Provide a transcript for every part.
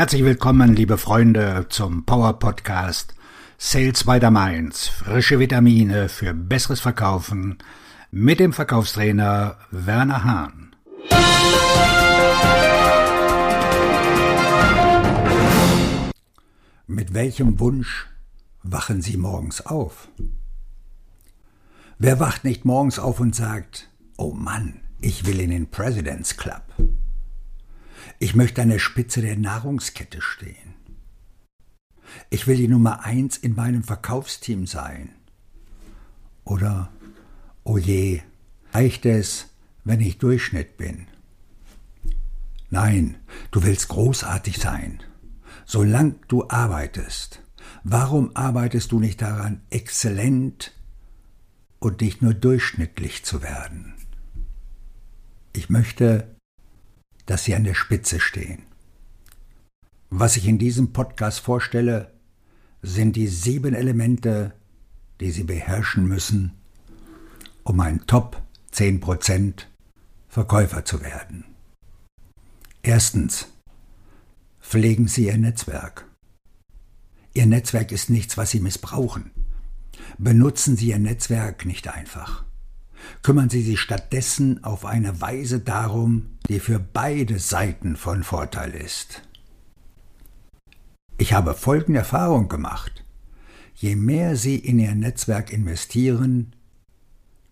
Herzlich willkommen, liebe Freunde, zum Power Podcast Sales by the Mainz. Frische Vitamine für besseres Verkaufen mit dem Verkaufstrainer Werner Hahn. Mit welchem Wunsch wachen Sie morgens auf? Wer wacht nicht morgens auf und sagt, oh Mann, ich will in den President's Club? Ich möchte an der Spitze der Nahrungskette stehen. Ich will die Nummer eins in meinem Verkaufsteam sein. Oder, oh je, reicht es, wenn ich Durchschnitt bin? Nein, du willst großartig sein. Solange du arbeitest, warum arbeitest du nicht daran, exzellent und nicht nur durchschnittlich zu werden? Ich möchte dass Sie an der Spitze stehen. Was ich in diesem Podcast vorstelle, sind die sieben Elemente, die Sie beherrschen müssen, um ein Top 10% Verkäufer zu werden. Erstens. Pflegen Sie Ihr Netzwerk. Ihr Netzwerk ist nichts, was Sie missbrauchen. Benutzen Sie Ihr Netzwerk nicht einfach kümmern Sie sich stattdessen auf eine Weise darum, die für beide Seiten von Vorteil ist. Ich habe folgende Erfahrung gemacht. Je mehr Sie in Ihr Netzwerk investieren,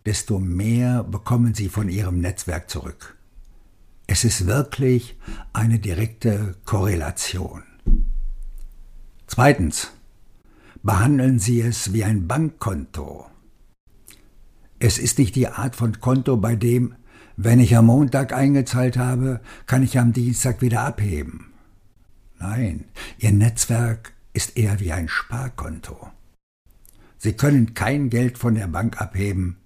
desto mehr bekommen Sie von Ihrem Netzwerk zurück. Es ist wirklich eine direkte Korrelation. Zweitens. Behandeln Sie es wie ein Bankkonto. Es ist nicht die Art von Konto, bei dem, wenn ich am Montag eingezahlt habe, kann ich am Dienstag wieder abheben. Nein, Ihr Netzwerk ist eher wie ein Sparkonto. Sie können kein Geld von der Bank abheben,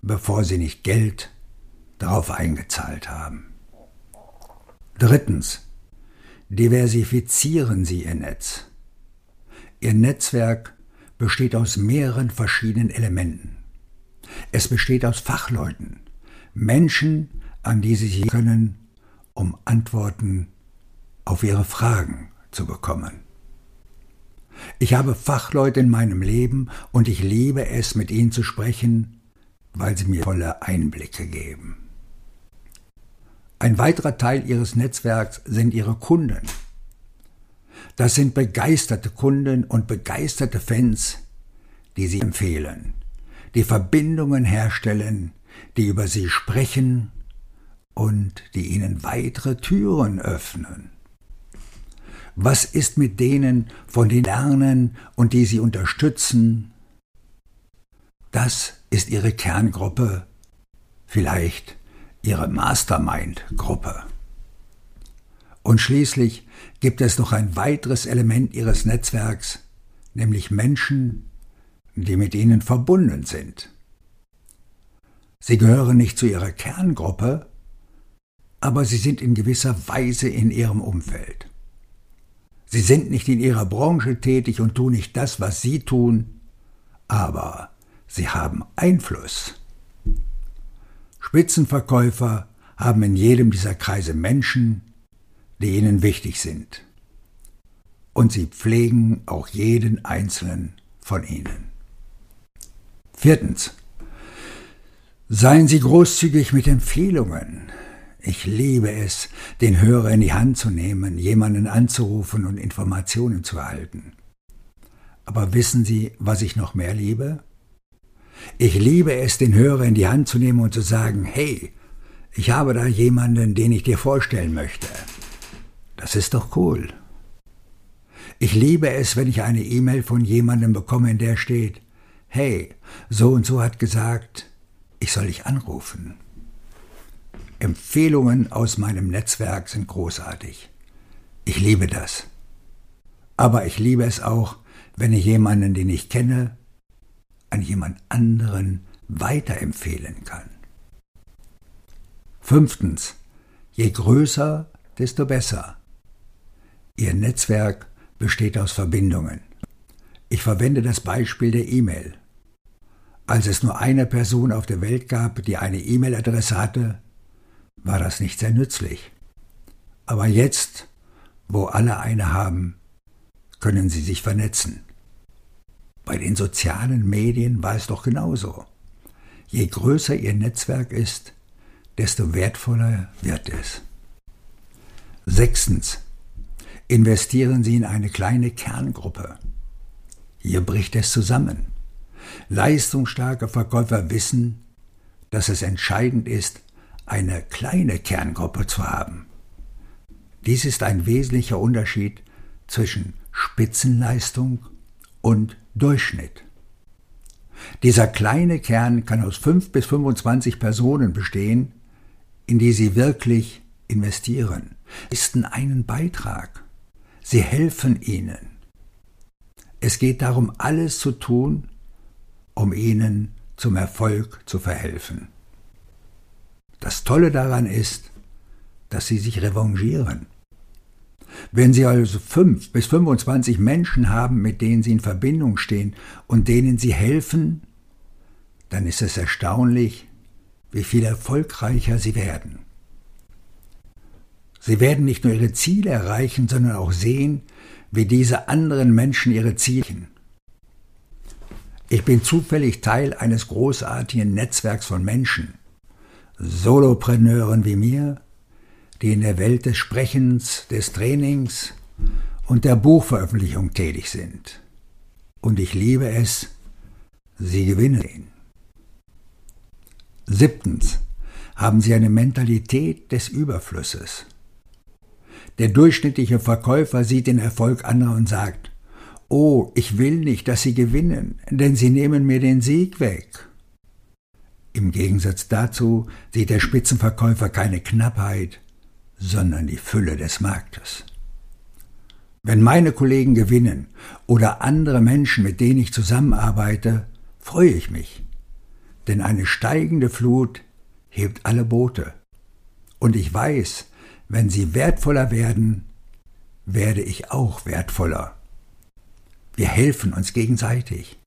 bevor Sie nicht Geld darauf eingezahlt haben. Drittens. Diversifizieren Sie Ihr Netz. Ihr Netzwerk besteht aus mehreren verschiedenen Elementen. Es besteht aus Fachleuten, Menschen, an die Sie sich können, um Antworten auf Ihre Fragen zu bekommen. Ich habe Fachleute in meinem Leben und ich liebe es, mit ihnen zu sprechen, weil sie mir volle Einblicke geben. Ein weiterer Teil Ihres Netzwerks sind Ihre Kunden. Das sind begeisterte Kunden und begeisterte Fans, die Sie empfehlen, die Verbindungen herstellen, die über sie sprechen und die ihnen weitere Türen öffnen. Was ist mit denen, von denen lernen und die sie unterstützen? Das ist ihre Kerngruppe, vielleicht ihre Mastermind-Gruppe. Und schließlich gibt es noch ein weiteres Element ihres Netzwerks, nämlich Menschen, die mit ihnen verbunden sind. Sie gehören nicht zu ihrer Kerngruppe, aber sie sind in gewisser Weise in ihrem Umfeld. Sie sind nicht in ihrer Branche tätig und tun nicht das, was sie tun, aber sie haben Einfluss. Spitzenverkäufer haben in jedem dieser Kreise Menschen, die ihnen wichtig sind. Und sie pflegen auch jeden einzelnen von ihnen. Viertens. Seien Sie großzügig mit Empfehlungen. Ich liebe es, den Hörer in die Hand zu nehmen, jemanden anzurufen und Informationen zu erhalten. Aber wissen Sie, was ich noch mehr liebe? Ich liebe es, den Hörer in die Hand zu nehmen und zu sagen, hey, ich habe da jemanden, den ich dir vorstellen möchte. Das ist doch cool. Ich liebe es, wenn ich eine E-Mail von jemandem bekomme, in der steht, hey, so und so hat gesagt, ich soll dich anrufen. Empfehlungen aus meinem Netzwerk sind großartig. Ich liebe das. Aber ich liebe es auch, wenn ich jemanden, den ich kenne, an jemand anderen weiterempfehlen kann. Fünftens. Je größer, desto besser. Ihr Netzwerk besteht aus Verbindungen. Ich verwende das Beispiel der E-Mail. Als es nur eine Person auf der Welt gab, die eine E-Mail-Adresse hatte, war das nicht sehr nützlich. Aber jetzt, wo alle eine haben, können sie sich vernetzen. Bei den sozialen Medien war es doch genauso. Je größer ihr Netzwerk ist, desto wertvoller wird es. Sechstens. Investieren Sie in eine kleine Kerngruppe. Hier bricht es zusammen. Leistungsstarke Verkäufer wissen, dass es entscheidend ist, eine kleine Kerngruppe zu haben. Dies ist ein wesentlicher Unterschied zwischen Spitzenleistung und Durchschnitt. Dieser kleine Kern kann aus fünf bis 25 Personen bestehen, in die Sie wirklich investieren, leisten einen Beitrag. Sie helfen Ihnen. Es geht darum, alles zu tun, um Ihnen zum Erfolg zu verhelfen. Das Tolle daran ist, dass Sie sich revanchieren. Wenn Sie also fünf bis 25 Menschen haben, mit denen Sie in Verbindung stehen und denen Sie helfen, dann ist es erstaunlich, wie viel erfolgreicher Sie werden. Sie werden nicht nur Ihre Ziele erreichen, sondern auch sehen, wie diese anderen Menschen ihre Ziele. Ich bin zufällig Teil eines großartigen Netzwerks von Menschen, Solopreneuren wie mir, die in der Welt des Sprechens, des Trainings und der Buchveröffentlichung tätig sind. Und ich liebe es, sie gewinnen. Siebtens haben sie eine Mentalität des Überflusses. Der durchschnittliche Verkäufer sieht den Erfolg anderer und sagt, Oh, ich will nicht, dass Sie gewinnen, denn Sie nehmen mir den Sieg weg. Im Gegensatz dazu sieht der Spitzenverkäufer keine Knappheit, sondern die Fülle des Marktes. Wenn meine Kollegen gewinnen oder andere Menschen, mit denen ich zusammenarbeite, freue ich mich, denn eine steigende Flut hebt alle Boote. Und ich weiß, wenn sie wertvoller werden, werde ich auch wertvoller. Wir helfen uns gegenseitig.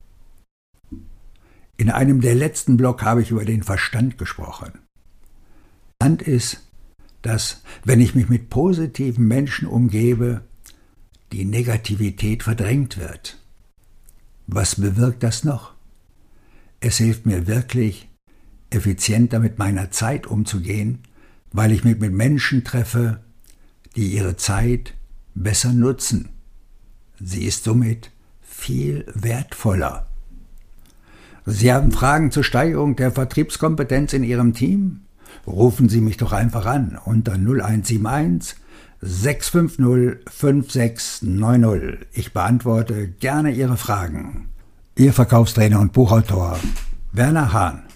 In einem der letzten Blog habe ich über den Verstand gesprochen. Verstand ist, dass, wenn ich mich mit positiven Menschen umgebe, die Negativität verdrängt wird. Was bewirkt das noch? Es hilft mir wirklich, effizienter mit meiner Zeit umzugehen, weil ich mich mit Menschen treffe, die ihre Zeit besser nutzen. Sie ist somit viel wertvoller. Sie haben Fragen zur Steigerung der Vertriebskompetenz in Ihrem Team? rufen Sie mich doch einfach an unter 0171 650 5690. Ich beantworte gerne Ihre Fragen. Ihr Verkaufstrainer und Buchautor Werner Hahn.